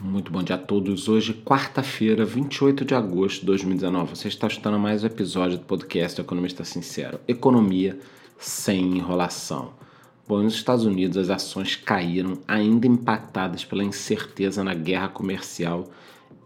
Muito bom dia a todos. Hoje, quarta-feira, 28 de agosto de 2019. Você está escutando mais um episódio do podcast Economista Sincero. Economia sem enrolação. Bom, nos Estados Unidos as ações caíram, ainda impactadas pela incerteza na guerra comercial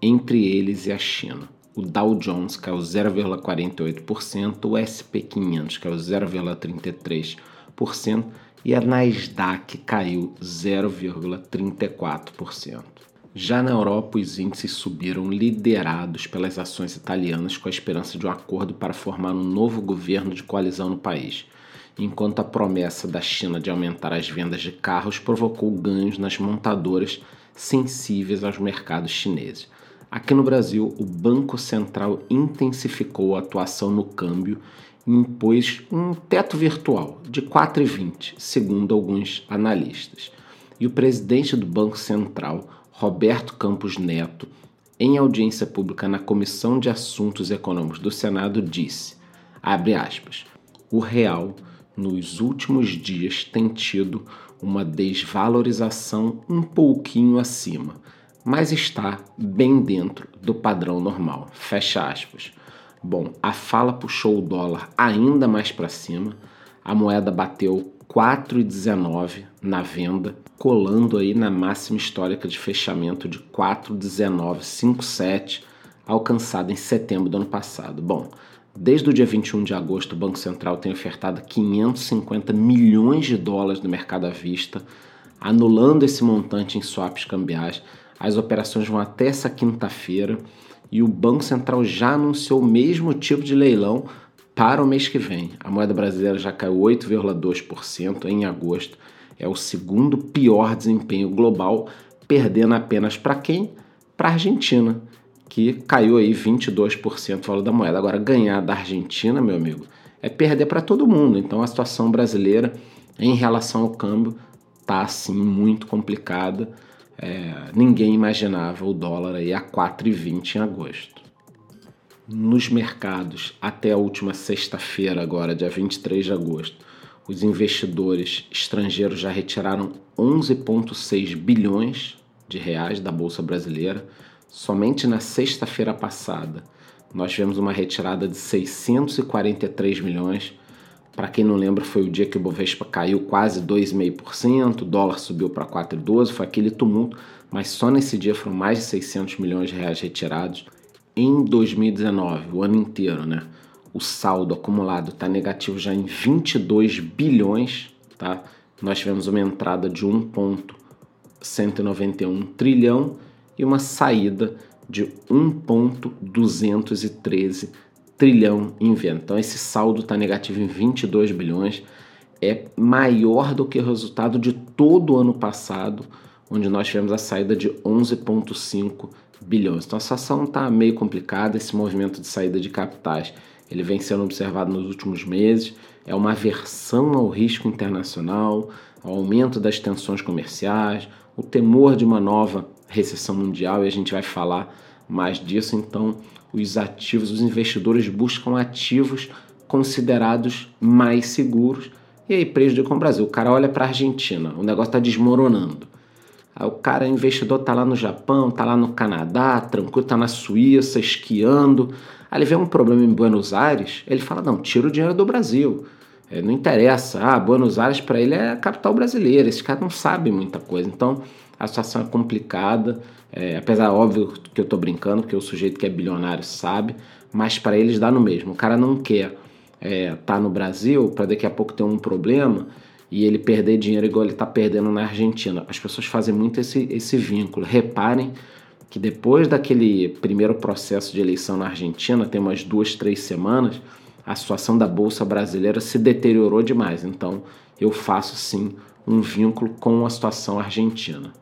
entre eles e a China. O Dow Jones caiu 0,48%, o SP 500 caiu 0,33% e a Nasdaq caiu 0,34%. Já na Europa, os índices subiram liderados pelas ações italianas com a esperança de um acordo para formar um novo governo de coalizão no país, enquanto a promessa da China de aumentar as vendas de carros provocou ganhos nas montadoras sensíveis aos mercados chineses. Aqui no Brasil, o Banco Central intensificou a atuação no câmbio e impôs um teto virtual de 4,20, segundo alguns analistas. E o presidente do Banco Central, Roberto Campos Neto, em audiência pública na Comissão de Assuntos Econômicos do Senado, disse: aspas, o real nos últimos dias tem tido uma desvalorização um pouquinho acima, mas está bem dentro do padrão normal. Fecha aspas. Bom, a fala puxou o dólar ainda mais para cima, a moeda bateu 4,19 na venda, colando aí na máxima histórica de fechamento de 4,1957, alcançada em setembro do ano passado. Bom, desde o dia 21 de agosto, o Banco Central tem ofertado 550 milhões de dólares no mercado à vista, anulando esse montante em swaps cambiais. As operações vão até essa quinta-feira e o Banco Central já anunciou o mesmo tipo de leilão para o mês que vem, a moeda brasileira já caiu 8,2% em agosto. É o segundo pior desempenho global, perdendo apenas para quem? Para a Argentina, que caiu aí 22% o valor da moeda. Agora, ganhar da Argentina, meu amigo, é perder para todo mundo. Então, a situação brasileira em relação ao câmbio tá assim muito complicada. É, ninguém imaginava o dólar aí a 4,20 em agosto nos mercados até a última sexta-feira, agora, dia 23 de agosto, os investidores estrangeiros já retiraram 11,6 bilhões de reais da Bolsa Brasileira. Somente na sexta-feira passada, nós tivemos uma retirada de 643 milhões. Para quem não lembra, foi o dia que o Bovespa caiu quase 2,5%, o dólar subiu para 4,12, foi aquele tumulto, mas só nesse dia foram mais de 600 milhões de reais retirados em 2019, o ano inteiro, né? O saldo acumulado está negativo já em 22 bilhões, tá? Nós tivemos uma entrada de 1,191 trilhão e uma saída de 1,213 trilhão em venda. Então esse saldo está negativo em 22 bilhões, é maior do que o resultado de todo o ano passado, onde nós tivemos a saída de 11,5 bilhões. Então a situação está meio complicada, esse movimento de saída de capitais ele vem sendo observado nos últimos meses, é uma aversão ao risco internacional, ao aumento das tensões comerciais, o temor de uma nova recessão mundial, e a gente vai falar mais disso. Então, os ativos, os investidores buscam ativos considerados mais seguros, e aí prejudicam o Brasil. O cara olha para a Argentina, o negócio está desmoronando. Aí o cara, investidor, tá lá no Japão, tá lá no Canadá, tranquilo, tá na Suíça, esquiando. Aí ele vê um problema em Buenos Aires, ele fala: não, tira o dinheiro do Brasil. É, não interessa. Ah, Buenos Aires para ele é a capital brasileira. Esse cara não sabe muita coisa. Então a situação é complicada. É, apesar, óbvio que eu tô brincando, porque o sujeito que é bilionário sabe, mas para eles dá no mesmo. O cara não quer é, tá no Brasil para daqui a pouco ter um problema e ele perder dinheiro igual ele está perdendo na Argentina. As pessoas fazem muito esse, esse vínculo. Reparem que depois daquele primeiro processo de eleição na Argentina, tem umas duas, três semanas, a situação da Bolsa Brasileira se deteriorou demais. Então eu faço sim um vínculo com a situação argentina.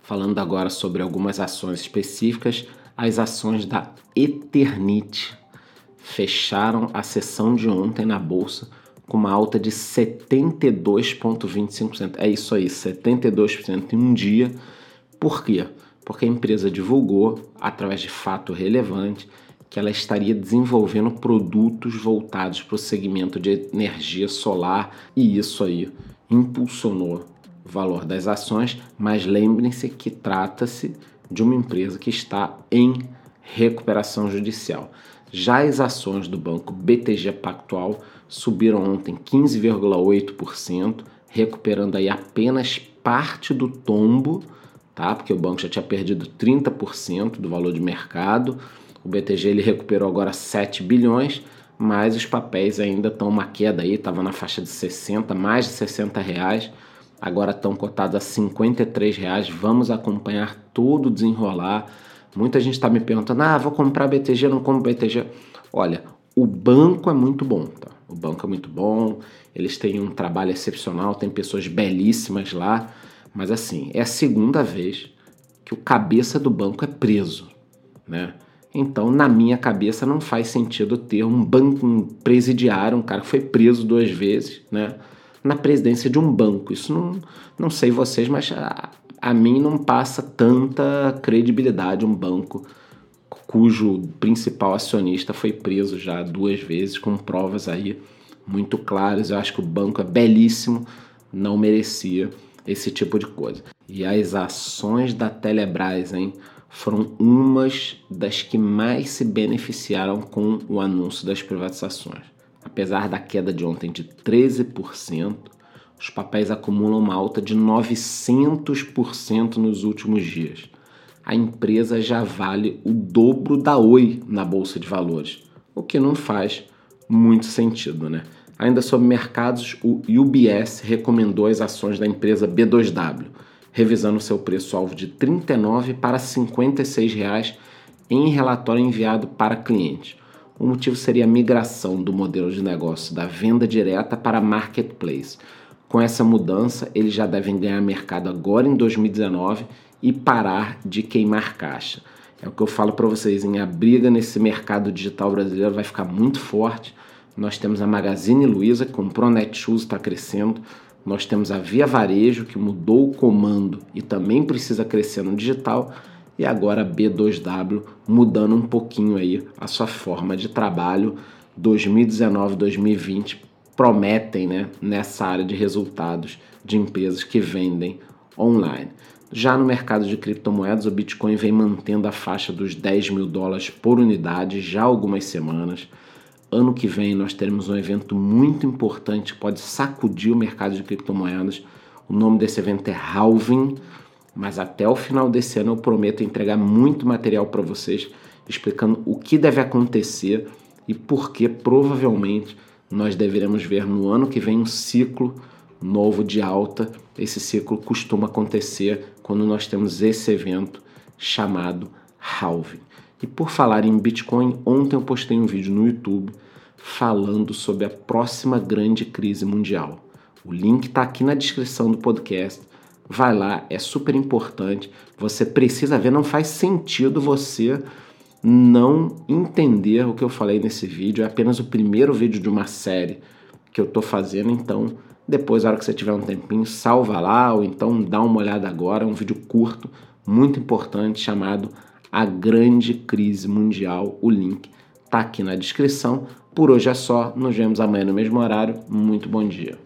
Falando agora sobre algumas ações específicas, as ações da Eternit fecharam a sessão de ontem na Bolsa com uma alta de 72,25%. É isso aí, 72% em um dia. Por quê? Porque a empresa divulgou, através de fato relevante, que ela estaria desenvolvendo produtos voltados para o segmento de energia solar e isso aí impulsionou valor das ações, mas lembrem-se que trata-se de uma empresa que está em recuperação judicial. Já as ações do banco BTG Pactual subiram ontem 15,8%, recuperando aí apenas parte do tombo, tá? Porque o banco já tinha perdido 30% do valor de mercado. O BTG ele recuperou agora 7 bilhões, mas os papéis ainda estão uma queda aí, estava na faixa de 60, mais de 60 reais, agora estão cotados a 53 reais. Vamos acompanhar todo o desenrolar. Muita gente está me perguntando: ah, vou comprar BTG, não compro BTG. Olha, o banco é muito bom, tá? O banco é muito bom, eles têm um trabalho excepcional, tem pessoas belíssimas lá, mas assim, é a segunda vez que o cabeça do banco é preso, né? Então, na minha cabeça, não faz sentido ter um banco um presidiário, um cara que foi preso duas vezes, né? Na presidência de um banco. Isso não, não sei vocês, mas a, mim não passa tanta credibilidade um banco cujo principal acionista foi preso já duas vezes, com provas aí muito claras. Eu acho que o banco é belíssimo, não merecia esse tipo de coisa. E as ações da Telebrás, hein? foram umas das que mais se beneficiaram com o anúncio das privatizações. Apesar da queda de ontem de 13%, os papéis acumulam uma alta de 900% nos últimos dias. A empresa já vale o dobro da Oi na bolsa de valores, o que não faz muito sentido, né? Ainda sobre mercados, o UBS recomendou as ações da empresa B2W revisando seu preço-alvo de R$ 39 para 56 reais em relatório enviado para cliente. O motivo seria a migração do modelo de negócio da venda direta para marketplace. Com essa mudança, eles já devem ganhar mercado agora em 2019 e parar de queimar caixa. É o que eu falo para vocês, em a briga nesse mercado digital brasileiro vai ficar muito forte. Nós temos a Magazine Luiza, que comprou a Netshoes, está crescendo. Nós temos a Via Varejo, que mudou o comando e também precisa crescer no digital, e agora a B2W mudando um pouquinho aí a sua forma de trabalho. 2019, 2020 prometem, né, nessa área de resultados de empresas que vendem online. Já no mercado de criptomoedas, o Bitcoin vem mantendo a faixa dos 10 mil dólares por unidade já há algumas semanas. Ano que vem nós teremos um evento muito importante que pode sacudir o mercado de criptomoedas. O nome desse evento é Halving, mas até o final desse ano eu prometo entregar muito material para vocês explicando o que deve acontecer e por que provavelmente nós deveremos ver no ano que vem um ciclo novo de alta. Esse ciclo costuma acontecer quando nós temos esse evento chamado Halving. E por falar em Bitcoin, ontem eu postei um vídeo no YouTube falando sobre a próxima grande crise mundial. O link está aqui na descrição do podcast. Vai lá, é super importante. Você precisa ver, não faz sentido você não entender o que eu falei nesse vídeo. É apenas o primeiro vídeo de uma série que eu estou fazendo, então depois, na hora que você tiver um tempinho, salva lá ou então dá uma olhada agora. É um vídeo curto, muito importante, chamado A Grande Crise Mundial. O link está aqui na descrição. Por hoje é só, nos vemos amanhã no mesmo horário. Muito bom dia.